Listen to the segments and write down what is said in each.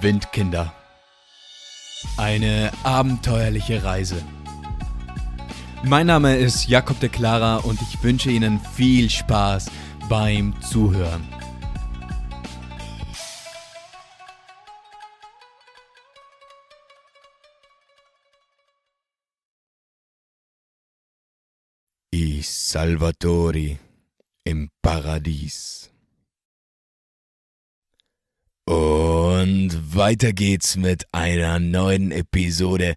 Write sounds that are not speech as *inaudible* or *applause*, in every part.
Windkinder. Eine abenteuerliche Reise. Mein Name ist Jakob de Clara und ich wünsche Ihnen viel Spaß beim Zuhören. I Salvatori im Paradies. Und weiter geht's mit einer neuen Episode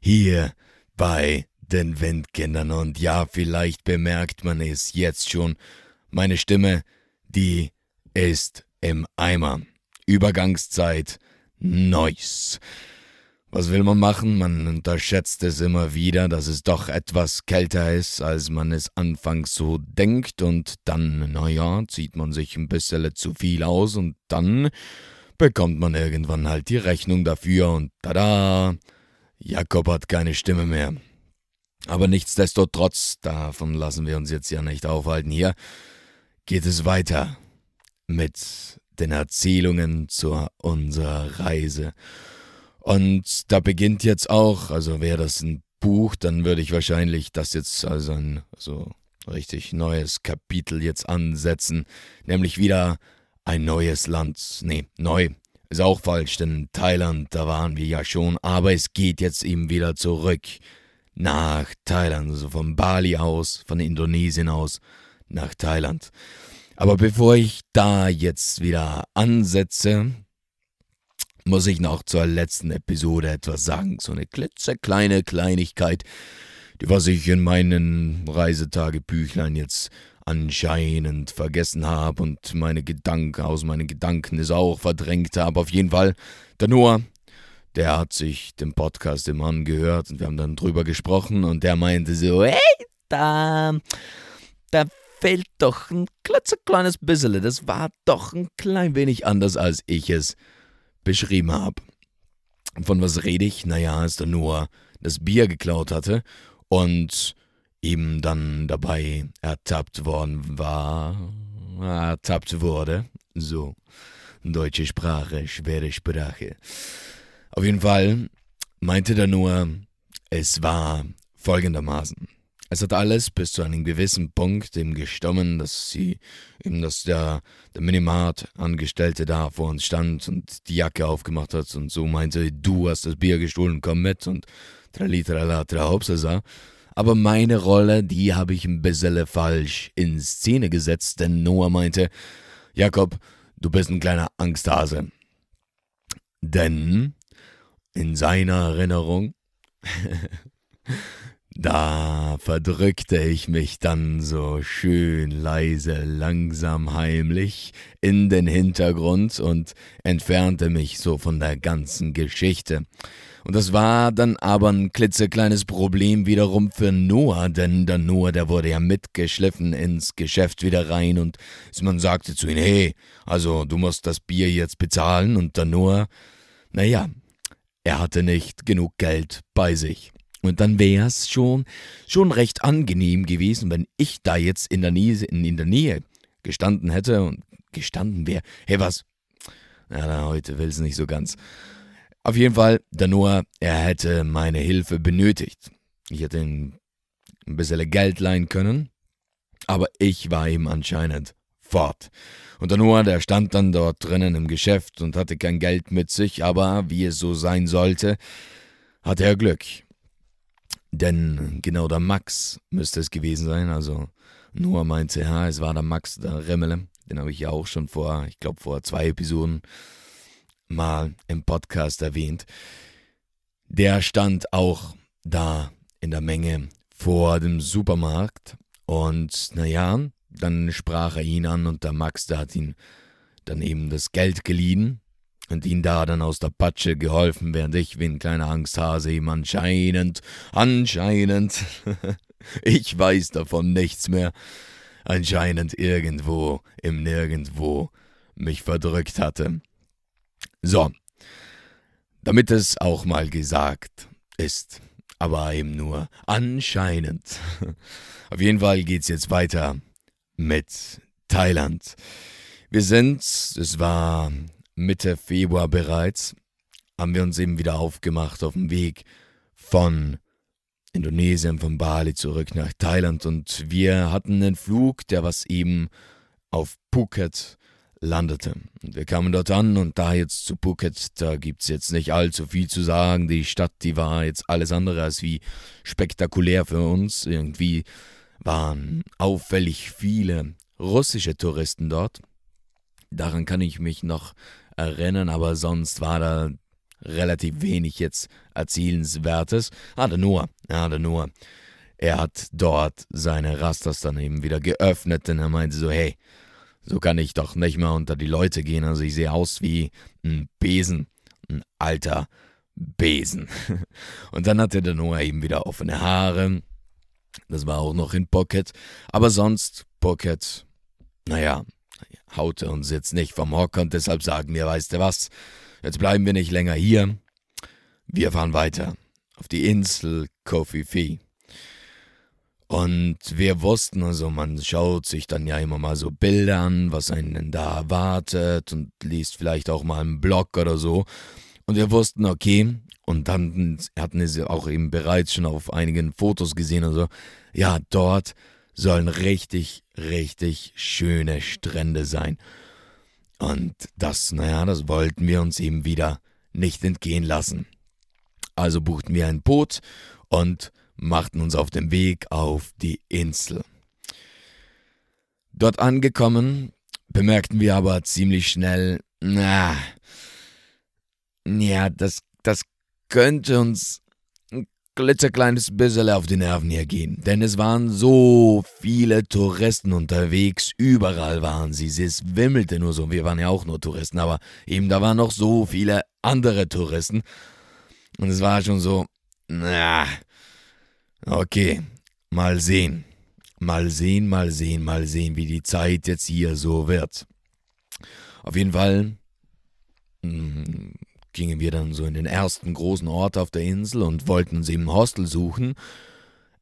hier bei den Windkindern. Und ja, vielleicht bemerkt man es jetzt schon. Meine Stimme, die ist im Eimer. Übergangszeit, Neues. Was will man machen? Man unterschätzt es immer wieder, dass es doch etwas kälter ist, als man es anfangs so denkt. Und dann, naja, zieht man sich ein bisschen zu viel aus und dann bekommt man irgendwann halt die Rechnung dafür und tada, Jakob hat keine Stimme mehr. Aber nichtsdestotrotz, davon lassen wir uns jetzt ja nicht aufhalten hier, geht es weiter mit den Erzählungen zu unserer Reise. Und da beginnt jetzt auch, also wäre das ein Buch, dann würde ich wahrscheinlich das jetzt als ein so richtig neues Kapitel jetzt ansetzen, nämlich wieder ein neues Land. Nee, neu ist auch falsch, denn Thailand, da waren wir ja schon, aber es geht jetzt eben wieder zurück nach Thailand, also von Bali aus, von Indonesien aus nach Thailand. Aber bevor ich da jetzt wieder ansetze, muss ich noch zur letzten Episode etwas sagen. So eine klitzekleine Kleinigkeit, die was ich in meinen Reisetagebüchlein jetzt anscheinend vergessen habe und meine Gedanken aus meinen Gedanken es auch verdrängt habe. Auf jeden Fall, der Noah, der hat sich den Podcast immer angehört und wir haben dann drüber gesprochen und der meinte so, hey, da, da fehlt doch ein klitzekleines bisschen. Das war doch ein klein wenig anders, als ich es beschrieben habe. Von was rede ich? Naja, als der Noah das Bier geklaut hatte und ihm dann dabei ertappt worden war, ertappt wurde. So, deutsche Sprache, schwere Sprache. Auf jeden Fall meinte er nur, es war folgendermaßen. Es hat alles bis zu einem gewissen Punkt ihm gestommen, dass sie, eben, dass der, der Minimart-Angestellte da vor uns stand und die Jacke aufgemacht hat und so meinte, du hast das Bier gestohlen, komm mit und tralitra Hauptsache. Aber meine Rolle, die habe ich ein bisschen falsch in Szene gesetzt, denn Noah meinte, Jakob, du bist ein kleiner Angsthase. Denn in seiner Erinnerung *laughs* Da verdrückte ich mich dann so schön leise, langsam, heimlich in den Hintergrund und entfernte mich so von der ganzen Geschichte. Und das war dann aber ein klitzekleines Problem wiederum für Noah, denn der Noah, der wurde ja mitgeschliffen ins Geschäft wieder rein und man sagte zu ihm, hey, also du musst das Bier jetzt bezahlen und der Noah, naja, er hatte nicht genug Geld bei sich. Und dann wäre es schon, schon recht angenehm gewesen, wenn ich da jetzt in der Nähe, in, in der Nähe gestanden hätte und gestanden wäre. Hey, was? Ja, heute will es nicht so ganz. Auf jeden Fall, der Noah, er hätte meine Hilfe benötigt. Ich hätte ihm ein bisschen Geld leihen können, aber ich war ihm anscheinend fort. Und der Noah, der stand dann dort drinnen im Geschäft und hatte kein Geld mit sich, aber wie es so sein sollte, hatte er Glück. Denn genau der Max müsste es gewesen sein. Also Noah meinte, ja, es war der Max, der Remmele. Den habe ich ja auch schon vor, ich glaube vor zwei Episoden mal im Podcast erwähnt. Der stand auch da in der Menge vor dem Supermarkt. Und naja, dann sprach er ihn an und der Max, der hat ihn dann eben das Geld geliehen und ihn da dann aus der Patsche geholfen, während ich wie ein kleiner Angsthase ihm anscheinend, anscheinend, *laughs* ich weiß davon nichts mehr, anscheinend irgendwo im Nirgendwo mich verdrückt hatte. So, damit es auch mal gesagt ist, aber eben nur anscheinend. *laughs* Auf jeden Fall geht's jetzt weiter mit Thailand. Wir sind, es war Mitte Februar bereits, haben wir uns eben wieder aufgemacht auf dem Weg von Indonesien, von Bali zurück nach Thailand und wir hatten einen Flug, der was eben auf Phuket landete. Und wir kamen dort an und da jetzt zu Phuket, da gibt es jetzt nicht allzu viel zu sagen. Die Stadt, die war jetzt alles andere als wie spektakulär für uns. Irgendwie waren auffällig viele russische Touristen dort. Daran kann ich mich noch erinnern, aber sonst war da relativ wenig jetzt Erzielenswertes. Noah, ja, der Noah. Er hat dort seine Rasters dann eben wieder geöffnet und er meinte so, hey, so kann ich doch nicht mehr unter die Leute gehen. Also ich sehe aus wie ein Besen, ein alter Besen. *laughs* Und dann hatte der Noah eben wieder offene Haare. Das war auch noch in Pocket. Aber sonst, Pocket, naja, haute uns jetzt nicht vom Hocker und deshalb sagen wir, weißt du was, jetzt bleiben wir nicht länger hier. Wir fahren weiter auf die Insel Kofi Fee. Und wir wussten, also man schaut sich dann ja immer mal so Bilder an, was einen da erwartet und liest vielleicht auch mal einen Blog oder so. Und wir wussten, okay, und dann hatten sie auch eben bereits schon auf einigen Fotos gesehen, also ja, dort sollen richtig, richtig schöne Strände sein. Und das, naja, das wollten wir uns eben wieder nicht entgehen lassen. Also buchten wir ein Boot und machten uns auf den Weg auf die Insel. Dort angekommen, bemerkten wir aber ziemlich schnell, na, ja, das, das könnte uns klitzekleines bisschen auf die Nerven hier gehen. Denn es waren so viele Touristen unterwegs, überall waren sie, es wimmelte nur so, wir waren ja auch nur Touristen, aber eben da waren noch so viele andere Touristen. Und es war schon so, na, Okay, mal sehen. Mal sehen, mal sehen, mal sehen, wie die Zeit jetzt hier so wird. Auf jeden Fall mh, gingen wir dann so in den ersten großen Ort auf der Insel und wollten eben ein Hostel suchen.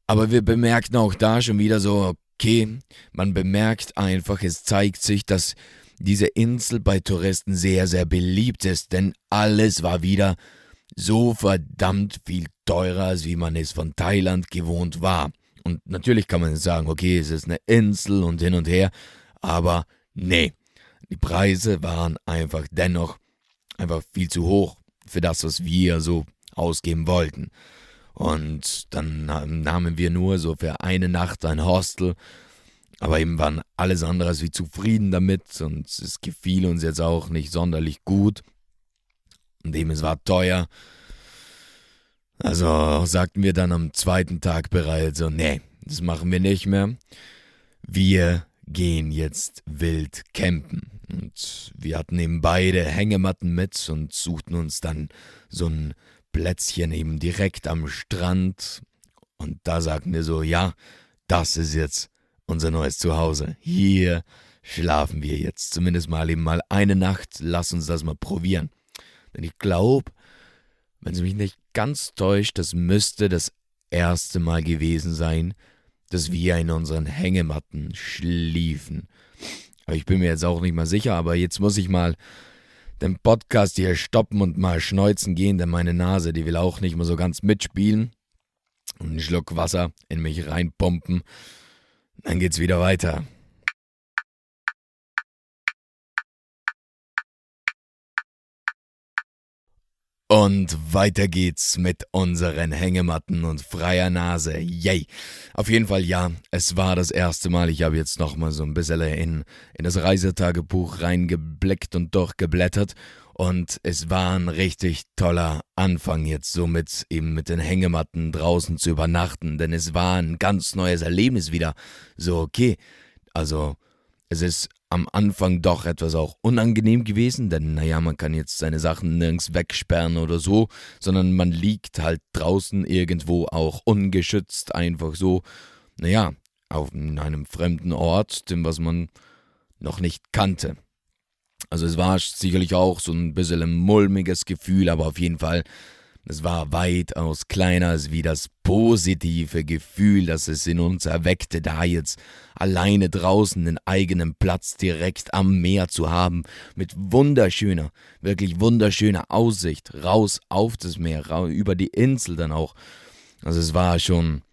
Aber wir bemerkten auch da schon wieder so, okay, man bemerkt einfach, es zeigt sich, dass diese Insel bei Touristen sehr, sehr beliebt ist, denn alles war wieder so verdammt viel teurer, als wie man es von Thailand gewohnt war. Und natürlich kann man sagen, okay, es ist eine Insel und hin und her, aber nee, die Preise waren einfach dennoch einfach viel zu hoch für das, was wir so ausgeben wollten. Und dann nahmen wir nur so für eine Nacht ein Hostel, aber eben waren alles andere als wie zufrieden damit und es gefiel uns jetzt auch nicht sonderlich gut. Und eben es war teuer also sagten wir dann am zweiten Tag bereits so, nee, das machen wir nicht mehr. Wir gehen jetzt wild campen. Und wir hatten eben beide Hängematten mit und suchten uns dann so ein Plätzchen eben direkt am Strand. Und da sagten wir so, ja, das ist jetzt unser neues Zuhause. Hier schlafen wir jetzt zumindest mal eben mal eine Nacht. Lass uns das mal probieren. Denn ich glaube, wenn es mich nicht ganz täuscht, das müsste das erste Mal gewesen sein, dass wir in unseren Hängematten schliefen. Ich bin mir jetzt auch nicht mal sicher, aber jetzt muss ich mal den Podcast hier stoppen und mal schneuzen gehen, denn meine Nase, die will auch nicht mehr so ganz mitspielen. Und einen Schluck Wasser in mich reinpumpen. Dann geht's wieder weiter. Und weiter geht's mit unseren Hängematten und freier Nase. Yay! Auf jeden Fall ja, es war das erste Mal. Ich habe jetzt nochmal so ein bisschen in, in das Reisetagebuch reingeblickt und durchgeblättert. Und es war ein richtig toller Anfang jetzt so mit eben mit den Hängematten draußen zu übernachten. Denn es war ein ganz neues Erlebnis wieder. So, okay. Also, es ist am Anfang doch etwas auch unangenehm gewesen, denn naja, man kann jetzt seine Sachen nirgends wegsperren oder so, sondern man liegt halt draußen irgendwo auch ungeschützt, einfach so, naja, auf einem fremden Ort, dem was man noch nicht kannte. Also es war sicherlich auch so ein bisschen ein mulmiges Gefühl, aber auf jeden Fall es war weitaus kleiner als wie das positive Gefühl, das es in uns erweckte, da jetzt alleine draußen den eigenen Platz direkt am Meer zu haben, mit wunderschöner, wirklich wunderschöner Aussicht, raus auf das Meer, über die Insel dann auch. Also es war schon,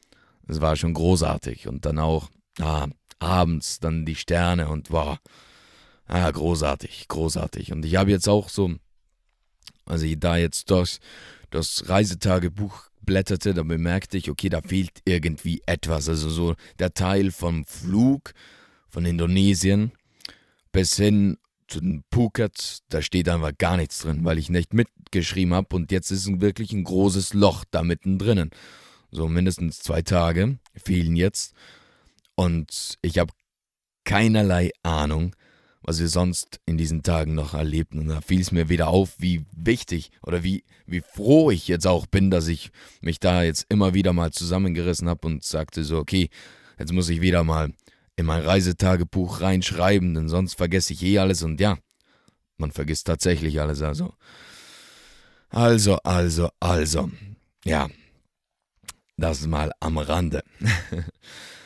es war schon großartig. Und dann auch, ah, abends dann die Sterne und war, ah, großartig, großartig. Und ich habe jetzt auch so, also da jetzt durch das Reisetagebuch blätterte, da bemerkte ich, okay, da fehlt irgendwie etwas. Also so der Teil vom Flug von Indonesien bis hin zu den Phuket, da steht einfach gar nichts drin, weil ich nicht mitgeschrieben habe und jetzt ist wirklich ein großes Loch da mittendrin. So mindestens zwei Tage fehlen jetzt und ich habe keinerlei Ahnung, was wir sonst in diesen Tagen noch erlebten. Und da fiel es mir wieder auf, wie wichtig oder wie, wie froh ich jetzt auch bin, dass ich mich da jetzt immer wieder mal zusammengerissen habe und sagte so, okay, jetzt muss ich wieder mal in mein Reisetagebuch reinschreiben, denn sonst vergesse ich eh alles und ja, man vergisst tatsächlich alles. Also, also, also, also, ja, das mal am Rande. *laughs*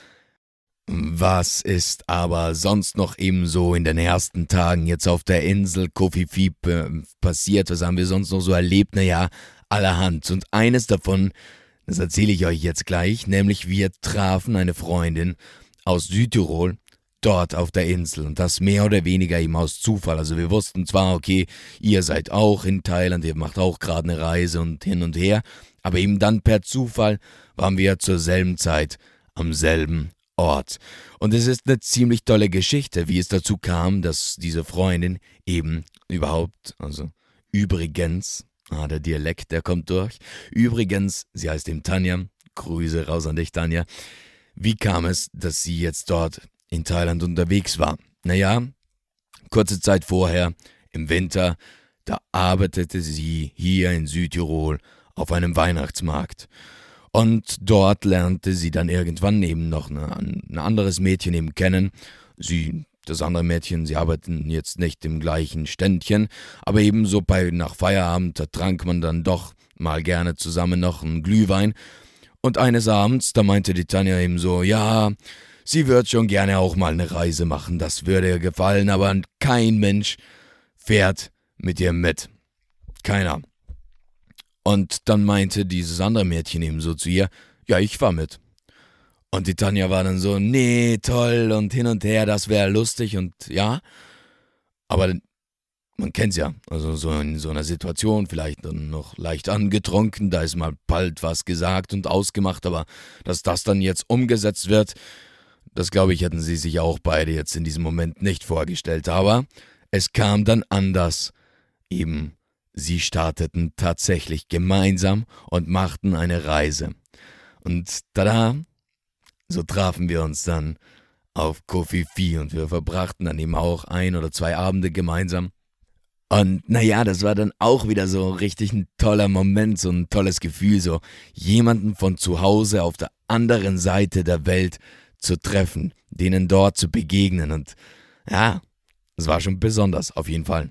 Was ist aber sonst noch ebenso in den ersten Tagen jetzt auf der Insel Kofifi passiert? Was haben wir sonst noch so erlebt? Naja, allerhand. Und eines davon, das erzähle ich euch jetzt gleich, nämlich wir trafen eine Freundin aus Südtirol dort auf der Insel und das mehr oder weniger eben aus Zufall. Also wir wussten zwar, okay, ihr seid auch in Thailand, ihr macht auch gerade eine Reise und hin und her, aber eben dann per Zufall waren wir zur selben Zeit am selben Ort. Und es ist eine ziemlich tolle Geschichte, wie es dazu kam, dass diese Freundin eben überhaupt, also übrigens, ah, der Dialekt, der kommt durch. Übrigens, sie heißt eben Tanja. Grüße raus an dich, Tanja. Wie kam es, dass sie jetzt dort in Thailand unterwegs war? Naja, kurze Zeit vorher, im Winter, da arbeitete sie hier in Südtirol auf einem Weihnachtsmarkt. Und dort lernte sie dann irgendwann eben noch ein anderes Mädchen eben kennen. Sie, das andere Mädchen, sie arbeiten jetzt nicht im gleichen Ständchen, aber ebenso bei nach Feierabend, da trank man dann doch mal gerne zusammen noch einen Glühwein. Und eines Abends, da meinte die Tanja eben so, ja, sie wird schon gerne auch mal eine Reise machen, das würde ihr gefallen, aber kein Mensch fährt mit ihr mit. Keiner. Und dann meinte dieses andere Mädchen eben so zu ihr, ja, ich fahr mit. Und die Tanja war dann so, nee, toll und hin und her, das wäre lustig und ja. Aber man kennt's ja, also so in so einer Situation, vielleicht dann noch leicht angetrunken, da ist mal bald was gesagt und ausgemacht, aber dass das dann jetzt umgesetzt wird, das glaube ich, hätten sie sich auch beide jetzt in diesem Moment nicht vorgestellt. Aber es kam dann anders. Eben Sie starteten tatsächlich gemeinsam und machten eine Reise. Und tada, so trafen wir uns dann auf Kofifi und wir verbrachten dann eben auch ein oder zwei Abende gemeinsam. Und naja, das war dann auch wieder so richtig ein toller Moment, so ein tolles Gefühl, so jemanden von zu Hause auf der anderen Seite der Welt zu treffen, denen dort zu begegnen. Und ja, es war schon besonders, auf jeden Fall.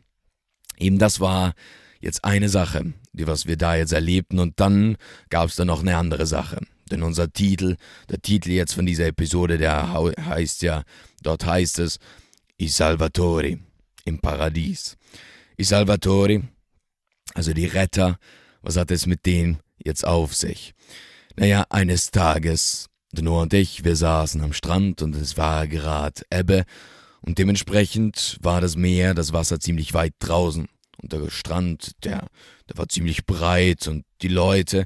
Eben das war jetzt eine Sache, die was wir da jetzt erlebten und dann gab es da noch eine andere Sache. Denn unser Titel, der Titel jetzt von dieser Episode, der heißt ja, dort heißt es I Salvatori im Paradies. I Salvatori, also die Retter, was hat es mit denen jetzt auf sich? Naja, eines Tages, Noah und ich, wir saßen am Strand und es war gerade Ebbe und dementsprechend war das Meer, das Wasser ziemlich weit draußen. Und der Strand, der, der war ziemlich breit und die Leute,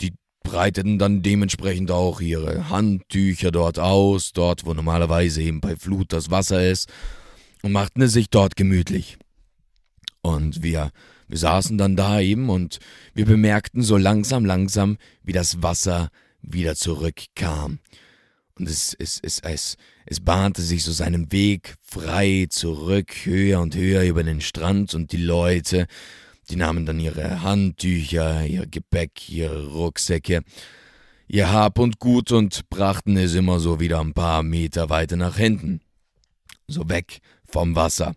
die breiteten dann dementsprechend auch ihre Handtücher dort aus, dort wo normalerweise eben bei Flut das Wasser ist, und machten es sich dort gemütlich. Und wir, wir saßen dann da eben und wir bemerkten so langsam, langsam, wie das Wasser wieder zurückkam. Und es, es, es, es, es bahnte sich so seinen Weg frei zurück, höher und höher über den Strand und die Leute, die nahmen dann ihre Handtücher, ihr Gepäck, ihre Rucksäcke, ihr Hab und Gut und brachten es immer so wieder ein paar Meter weiter nach hinten. So weg vom Wasser.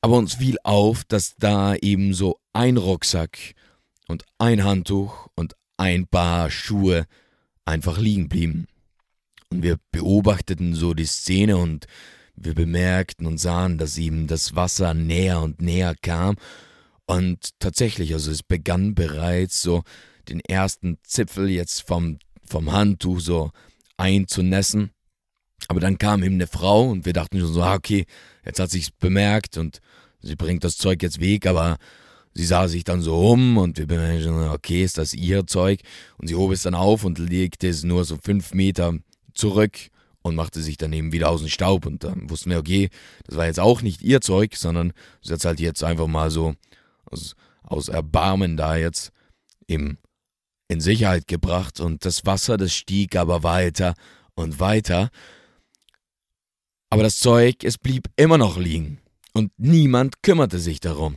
Aber uns fiel auf, dass da eben so ein Rucksack und ein Handtuch und ein paar Schuhe einfach liegen blieben. Und wir beobachteten so die Szene und wir bemerkten und sahen, dass ihm das Wasser näher und näher kam. Und tatsächlich, also es begann bereits so den ersten Zipfel jetzt vom, vom Handtuch so einzunässen. Aber dann kam ihm eine Frau und wir dachten schon so, ah, okay, jetzt hat sich's bemerkt und sie bringt das Zeug jetzt weg, aber sie sah sich dann so um und wir bemerkten schon, okay, ist das ihr Zeug? Und sie hob es dann auf und legte es nur so fünf Meter zurück und machte sich dann eben wieder aus dem Staub. Und dann wussten wir, okay, das war jetzt auch nicht ihr Zeug, sondern sie hat es halt jetzt einfach mal so aus, aus Erbarmen da jetzt eben in Sicherheit gebracht. Und das Wasser, das stieg aber weiter und weiter. Aber das Zeug, es blieb immer noch liegen. Und niemand kümmerte sich darum.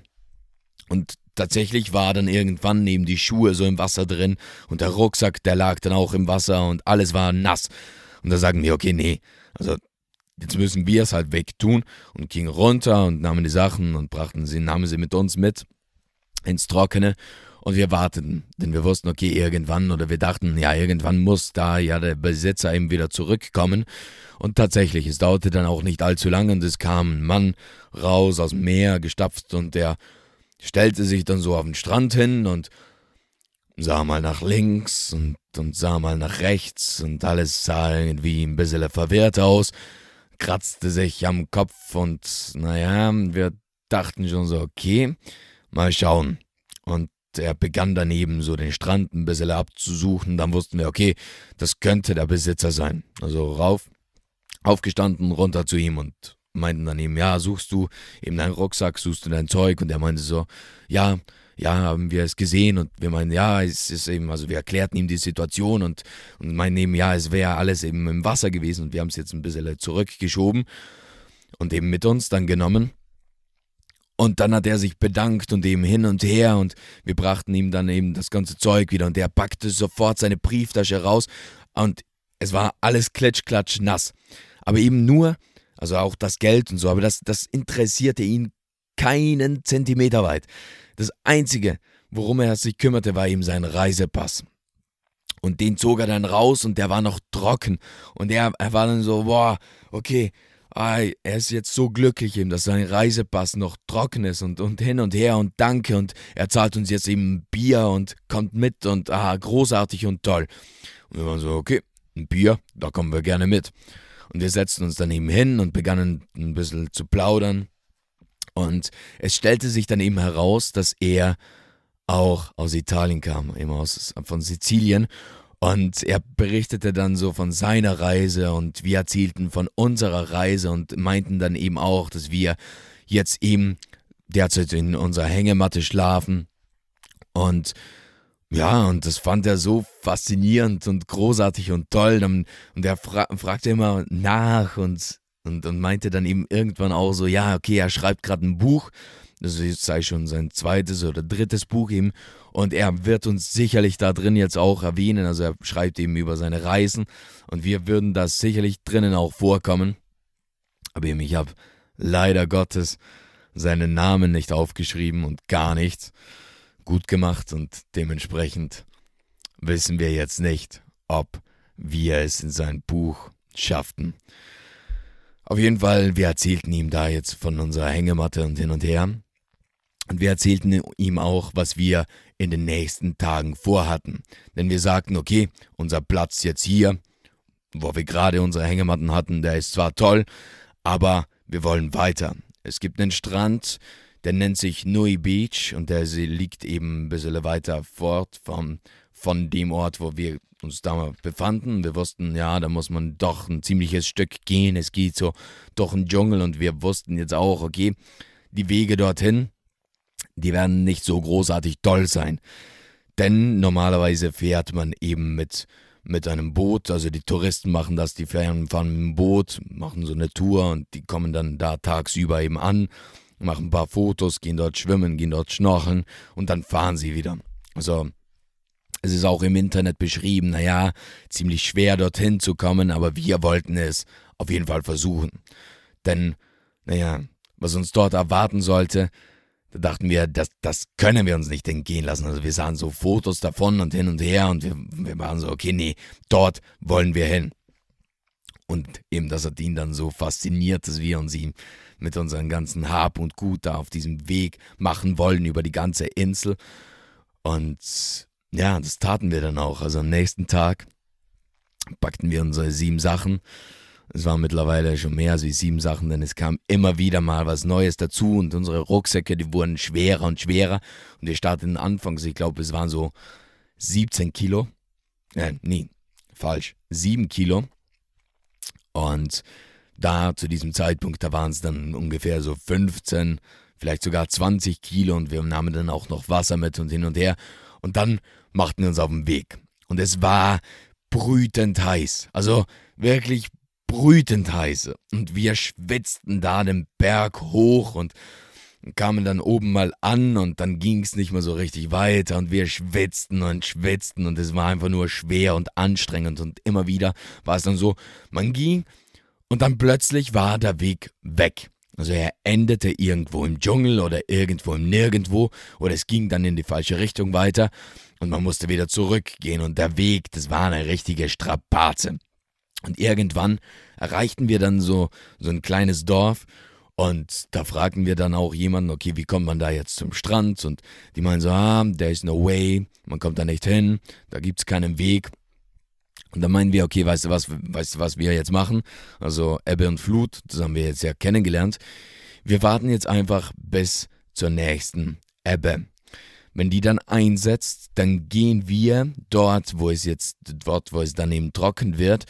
Und tatsächlich war dann irgendwann neben die Schuhe so im Wasser drin und der Rucksack, der lag dann auch im Wasser und alles war nass. Und da sagen wir, okay, nee, also jetzt müssen wir es halt wegtun und gingen runter und nahmen die Sachen und brachten sie, nahmen sie mit uns mit ins Trockene und wir warteten, denn wir wussten, okay, irgendwann oder wir dachten, ja, irgendwann muss da ja der Besitzer eben wieder zurückkommen. Und tatsächlich, es dauerte dann auch nicht allzu lange und es kam ein Mann raus aus dem Meer gestapft und der stellte sich dann so auf den Strand hin und sah mal nach links und, und sah mal nach rechts und alles sah irgendwie ein bisschen verwirrt aus, kratzte sich am Kopf und naja, wir dachten schon so, okay, mal schauen. Und er begann daneben so den Strand ein bisschen abzusuchen, dann wussten wir, okay, das könnte der Besitzer sein. Also rauf, aufgestanden, runter zu ihm und meinten dann eben, ja, suchst du eben deinen Rucksack, suchst du dein Zeug? Und er meinte so, ja, ja, haben wir es gesehen und wir meinen, ja, es ist eben, also wir erklärten ihm die Situation und, und meinen eben, ja, es wäre alles eben im Wasser gewesen und wir haben es jetzt ein bisschen zurückgeschoben und eben mit uns dann genommen. Und dann hat er sich bedankt und eben hin und her und wir brachten ihm dann eben das ganze Zeug wieder und er packte sofort seine Brieftasche raus und es war alles klitschklatsch nass. Aber eben nur, also auch das Geld und so, aber das, das interessierte ihn keinen Zentimeter weit. Das Einzige, worum er sich kümmerte, war ihm sein Reisepass. Und den zog er dann raus und der war noch trocken. Und er, er war dann so, boah, okay, er ist jetzt so glücklich eben, dass sein Reisepass noch trocken ist und, und hin und her und danke und er zahlt uns jetzt eben Bier und kommt mit und ah, großartig und toll. Und wir waren so, okay, ein Bier, da kommen wir gerne mit. Und wir setzten uns dann eben hin und begannen ein bisschen zu plaudern. Und es stellte sich dann eben heraus, dass er auch aus Italien kam, eben aus, von Sizilien. Und er berichtete dann so von seiner Reise und wir erzählten von unserer Reise und meinten dann eben auch, dass wir jetzt eben derzeit in unserer Hängematte schlafen. Und ja, und das fand er so faszinierend und großartig und toll. Und er fra fragte immer nach und und, und meinte dann eben irgendwann auch so, ja, okay, er schreibt gerade ein Buch, das sei schon sein zweites oder drittes Buch eben, und er wird uns sicherlich da drin jetzt auch erwähnen, also er schreibt eben über seine Reisen, und wir würden das sicherlich drinnen auch vorkommen. Aber eben, ich habe leider Gottes seinen Namen nicht aufgeschrieben und gar nichts gut gemacht und dementsprechend wissen wir jetzt nicht, ob wir es in sein Buch schafften. Auf jeden Fall, wir erzählten ihm da jetzt von unserer Hängematte und hin und her. Und wir erzählten ihm auch, was wir in den nächsten Tagen vorhatten. Denn wir sagten, okay, unser Platz jetzt hier, wo wir gerade unsere Hängematten hatten, der ist zwar toll, aber wir wollen weiter. Es gibt einen Strand, der nennt sich Nui Beach und der liegt eben ein bisschen weiter fort vom, von dem Ort, wo wir uns da befanden. Wir wussten, ja, da muss man doch ein ziemliches Stück gehen. Es geht so durch den Dschungel und wir wussten jetzt auch, okay, die Wege dorthin, die werden nicht so großartig toll sein. Denn normalerweise fährt man eben mit, mit einem Boot, also die Touristen machen das, die fahren, fahren mit dem Boot, machen so eine Tour und die kommen dann da tagsüber eben an, machen ein paar Fotos, gehen dort schwimmen, gehen dort schnorcheln und dann fahren sie wieder. Also es ist auch im Internet beschrieben, naja, ziemlich schwer dorthin zu kommen, aber wir wollten es auf jeden Fall versuchen. Denn, naja, was uns dort erwarten sollte, da dachten wir, das, das können wir uns nicht entgehen lassen. Also wir sahen so Fotos davon und hin und her und wir, wir waren so, okay, nee, dort wollen wir hin. Und eben, das hat ihn dann so fasziniert, dass wir uns ihm mit unserem ganzen Hab und Gut da auf diesem Weg machen wollen über die ganze Insel. Und ja, das taten wir dann auch. Also am nächsten Tag packten wir unsere sieben Sachen es waren mittlerweile schon mehr als wie sieben Sachen, denn es kam immer wieder mal was Neues dazu und unsere Rucksäcke, die wurden schwerer und schwerer. Und wir starteten anfangs, ich glaube, es waren so 17 Kilo. Äh, nee, falsch, 7 Kilo. Und da zu diesem Zeitpunkt, da waren es dann ungefähr so 15, vielleicht sogar 20 Kilo und wir nahmen dann auch noch Wasser mit und hin und her. Und dann machten wir uns auf den Weg. Und es war brütend heiß. Also wirklich brütend heiße. Und wir schwitzten da den Berg hoch und kamen dann oben mal an und dann ging es nicht mehr so richtig weiter und wir schwitzten und schwitzten und es war einfach nur schwer und anstrengend und immer wieder war es dann so, man ging und dann plötzlich war der Weg weg. Also er endete irgendwo im Dschungel oder irgendwo im Nirgendwo oder es ging dann in die falsche Richtung weiter und man musste wieder zurückgehen und der Weg, das war eine richtige Strapaze. Und irgendwann erreichten wir dann so, so ein kleines Dorf und da fragten wir dann auch jemanden, okay, wie kommt man da jetzt zum Strand? Und die meinen so, ah, there is no way, man kommt da nicht hin, da gibt es keinen Weg. Und dann meinen wir, okay, weißt du was, weißt du was wir jetzt machen? Also Ebbe und Flut, das haben wir jetzt ja kennengelernt. Wir warten jetzt einfach bis zur nächsten Ebbe. Wenn die dann einsetzt, dann gehen wir dort, wo es jetzt, dort, wo es dann eben trocken wird,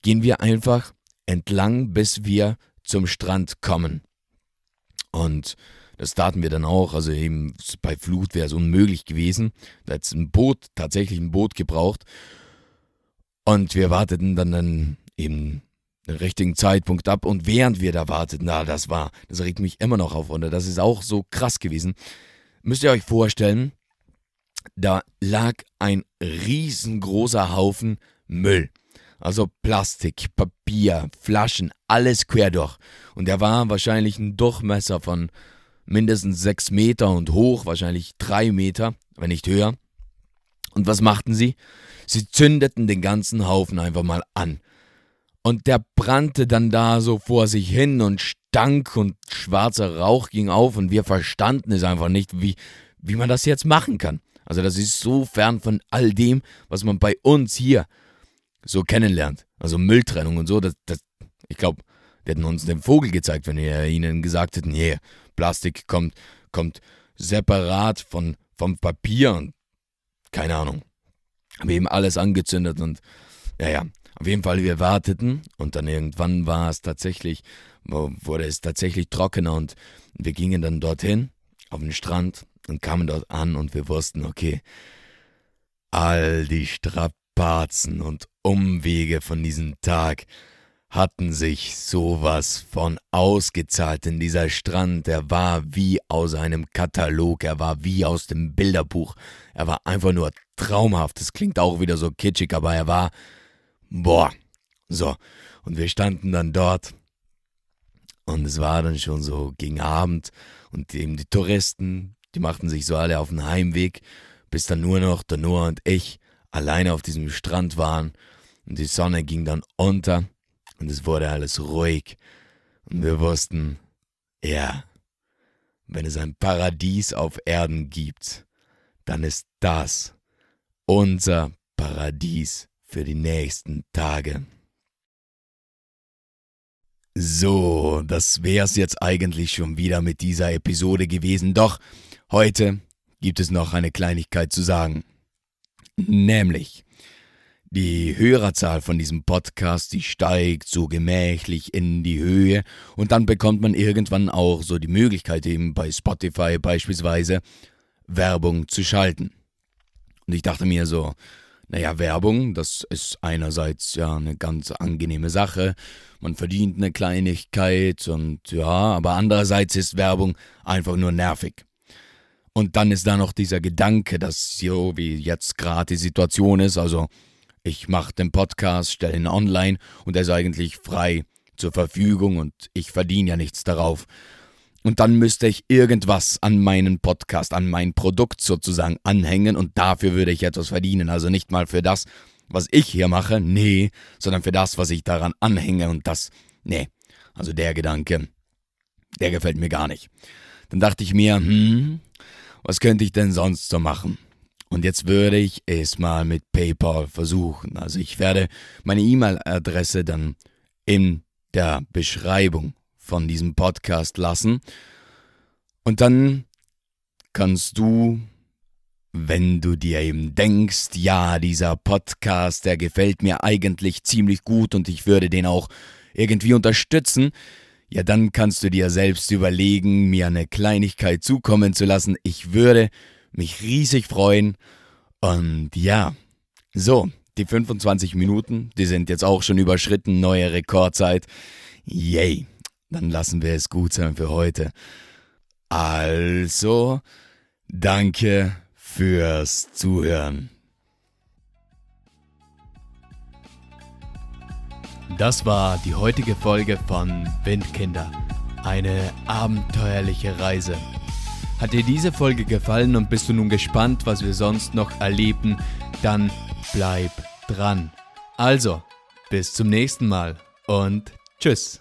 gehen wir einfach entlang, bis wir zum Strand kommen. Und das taten wir dann auch. Also eben bei Flut wäre es unmöglich gewesen. Da hat es ein Boot, tatsächlich ein Boot gebraucht. Und wir warteten dann, dann eben den richtigen Zeitpunkt ab. Und während wir da warteten, na, das war, das regt mich immer noch auf. Und das ist auch so krass gewesen. Müsst ihr euch vorstellen, da lag ein riesengroßer Haufen Müll. Also Plastik, Papier, Flaschen, alles quer durch. Und er war wahrscheinlich ein Durchmesser von mindestens sechs Meter und hoch, wahrscheinlich drei Meter, wenn nicht höher. Und was machten sie? Sie zündeten den ganzen Haufen einfach mal an. Und der brannte dann da so vor sich hin und stank und schwarzer Rauch ging auf und wir verstanden es einfach nicht, wie, wie man das jetzt machen kann. Also das ist so fern von all dem, was man bei uns hier so kennenlernt. Also Mülltrennung und so, das, das, ich glaube, wir hätten uns den Vogel gezeigt, wenn wir ihnen gesagt hätten, nee, Plastik kommt, kommt separat von, vom Papier und keine Ahnung. Haben eben alles angezündet und ja, ja. Auf jeden Fall, wir warteten und dann irgendwann war es tatsächlich, wurde es tatsächlich trockener und wir gingen dann dorthin auf den Strand und kamen dort an und wir wussten, okay, all die Strapazen und Umwege von diesem Tag hatten sich sowas von ausgezahlt, denn dieser Strand, der war wie aus einem Katalog, er war wie aus dem Bilderbuch, er war einfach nur traumhaft, das klingt auch wieder so kitschig, aber er war, boah, so, und wir standen dann dort und es war dann schon so gegen Abend und eben die Touristen, die machten sich so alle auf den Heimweg, bis dann nur noch der Noah und ich alleine auf diesem Strand waren und die Sonne ging dann unter und es wurde alles ruhig. Und wir wussten, ja, wenn es ein Paradies auf Erden gibt, dann ist das unser Paradies für die nächsten Tage. So, das wär's jetzt eigentlich schon wieder mit dieser Episode gewesen, doch heute gibt es noch eine Kleinigkeit zu sagen. Nämlich, die Hörerzahl von diesem Podcast, die steigt so gemächlich in die Höhe und dann bekommt man irgendwann auch so die Möglichkeit eben bei Spotify beispielsweise Werbung zu schalten. Und ich dachte mir so, naja, Werbung, das ist einerseits ja eine ganz angenehme Sache, man verdient eine Kleinigkeit und ja, aber andererseits ist Werbung einfach nur nervig. Und dann ist da noch dieser Gedanke, dass so wie jetzt gerade die Situation ist, also ich mache den Podcast, stelle ihn online und er ist eigentlich frei zur Verfügung und ich verdiene ja nichts darauf. Und dann müsste ich irgendwas an meinen Podcast, an mein Produkt sozusagen anhängen und dafür würde ich etwas verdienen. Also nicht mal für das, was ich hier mache, nee, sondern für das, was ich daran anhänge und das, nee. Also der Gedanke, der gefällt mir gar nicht. Dann dachte ich mir, hm, was könnte ich denn sonst so machen? Und jetzt würde ich es mal mit PayPal versuchen. Also ich werde meine E-Mail-Adresse dann in der Beschreibung von diesem Podcast lassen. Und dann kannst du, wenn du dir eben denkst, ja, dieser Podcast, der gefällt mir eigentlich ziemlich gut und ich würde den auch irgendwie unterstützen, ja, dann kannst du dir selbst überlegen, mir eine Kleinigkeit zukommen zu lassen. Ich würde mich riesig freuen. Und ja, so, die 25 Minuten, die sind jetzt auch schon überschritten, neue Rekordzeit. Yay, dann lassen wir es gut sein für heute. Also, danke fürs Zuhören. Das war die heutige Folge von Windkinder. Eine abenteuerliche Reise. Hat dir diese Folge gefallen und bist du nun gespannt, was wir sonst noch erleben, dann bleib dran. Also, bis zum nächsten Mal und tschüss.